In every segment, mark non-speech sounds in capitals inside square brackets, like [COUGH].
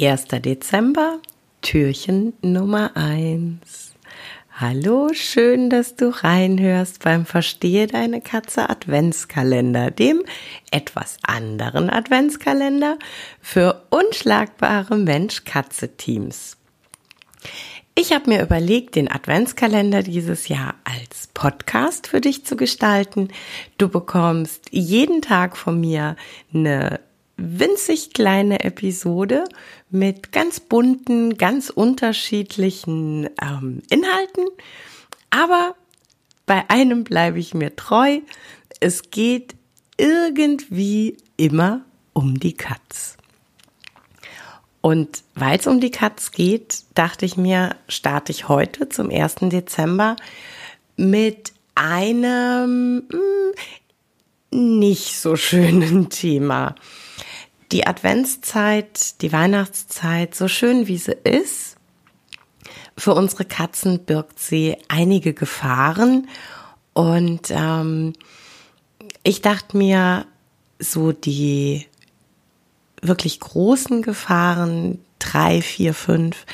1. Dezember, Türchen Nummer 1. Hallo, schön, dass du reinhörst beim Verstehe deine Katze Adventskalender, dem etwas anderen Adventskalender für unschlagbare Mensch-Katze-Teams. Ich habe mir überlegt, den Adventskalender dieses Jahr als Podcast für dich zu gestalten. Du bekommst jeden Tag von mir eine winzig kleine Episode mit ganz bunten, ganz unterschiedlichen ähm, Inhalten. Aber bei einem bleibe ich mir treu. Es geht irgendwie immer um die Katz. Und weil es um die Katz geht, dachte ich mir, starte ich heute zum 1. Dezember mit einem mh, hm, nicht so schönen [LAUGHS] Thema die Adventszeit, die Weihnachtszeit, so schön wie sie ist, für unsere Katzen birgt sie einige Gefahren. Und ähm, ich dachte mir, so die wirklich großen Gefahren, drei, vier, fünf,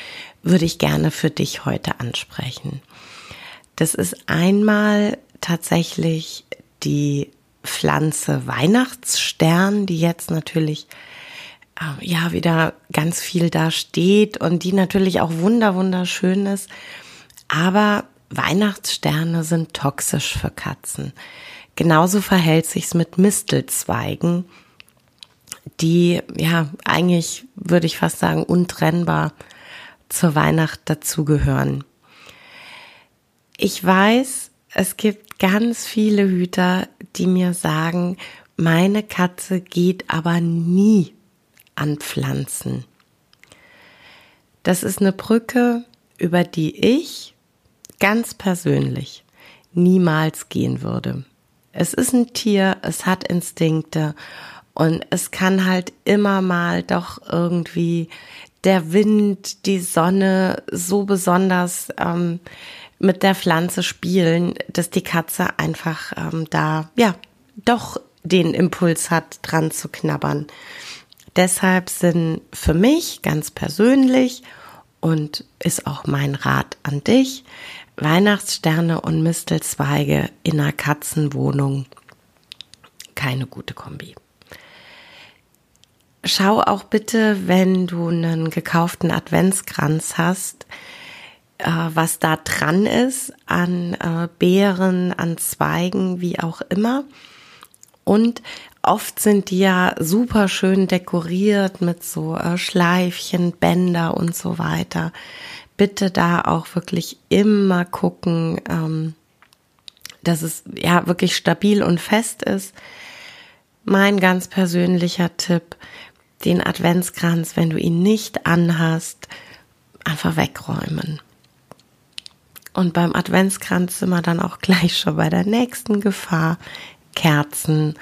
würde ich gerne für dich heute ansprechen. Das ist einmal tatsächlich die Pflanze Weihnachtsstern, die jetzt natürlich äh, ja wieder ganz viel da steht und die natürlich auch wunder wunderschön ist. Aber Weihnachtssterne sind toxisch für Katzen. Genauso verhält sich's mit Mistelzweigen, die ja eigentlich würde ich fast sagen untrennbar zur Weihnacht dazugehören. Ich weiß, es gibt ganz viele Hüter, die mir sagen, meine Katze geht aber nie an Pflanzen. Das ist eine Brücke, über die ich ganz persönlich niemals gehen würde. Es ist ein Tier, es hat Instinkte und es kann halt immer mal doch irgendwie der Wind, die Sonne so besonders ähm, mit der Pflanze spielen, dass die Katze einfach ähm, da, ja, doch den Impuls hat, dran zu knabbern. Deshalb sind für mich ganz persönlich und ist auch mein Rat an dich, Weihnachtssterne und Mistelzweige in einer Katzenwohnung keine gute Kombi. Schau auch bitte, wenn du einen gekauften Adventskranz hast, was da dran ist an äh, Beeren, an Zweigen, wie auch immer. Und oft sind die ja super schön dekoriert mit so äh, Schleifchen, Bänder und so weiter. Bitte da auch wirklich immer gucken, ähm, dass es ja wirklich stabil und fest ist. Mein ganz persönlicher Tipp, den Adventskranz, wenn du ihn nicht anhast, einfach wegräumen. Und beim Adventskranz sind wir dann auch gleich schon bei der nächsten Gefahr. Kerzen,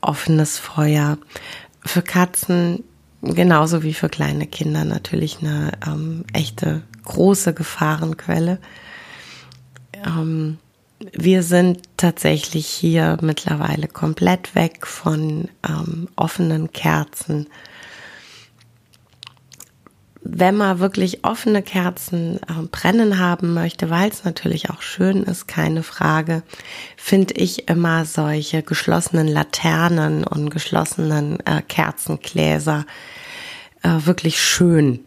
offenes Feuer. Für Katzen genauso wie für kleine Kinder natürlich eine ähm, echte große Gefahrenquelle. Ähm, wir sind tatsächlich hier mittlerweile komplett weg von ähm, offenen Kerzen wenn man wirklich offene Kerzen äh, brennen haben möchte, weil es natürlich auch schön ist, keine Frage, finde ich immer solche geschlossenen Laternen und geschlossenen äh, Kerzengläser äh, wirklich schön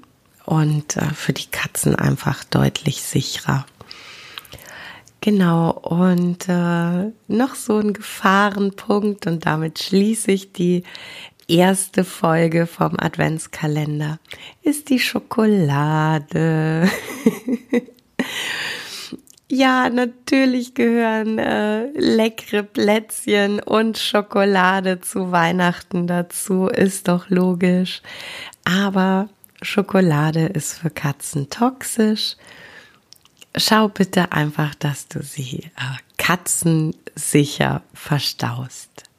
und äh, für die Katzen einfach deutlich sicherer. Genau, und äh, noch so ein Gefahrenpunkt und damit schließe ich die erste Folge vom Adventskalender ist die Schokolade. [LAUGHS] ja, natürlich gehören äh, leckere Plätzchen und Schokolade zu Weihnachten dazu, ist doch logisch. Aber Schokolade ist für Katzen toxisch. Schau bitte einfach, dass du sie äh, katzensicher verstaust.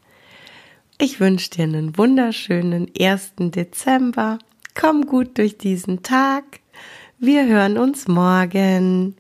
Ich wünsche dir einen wunderschönen 1. Dezember. Komm gut durch diesen Tag. Wir hören uns morgen.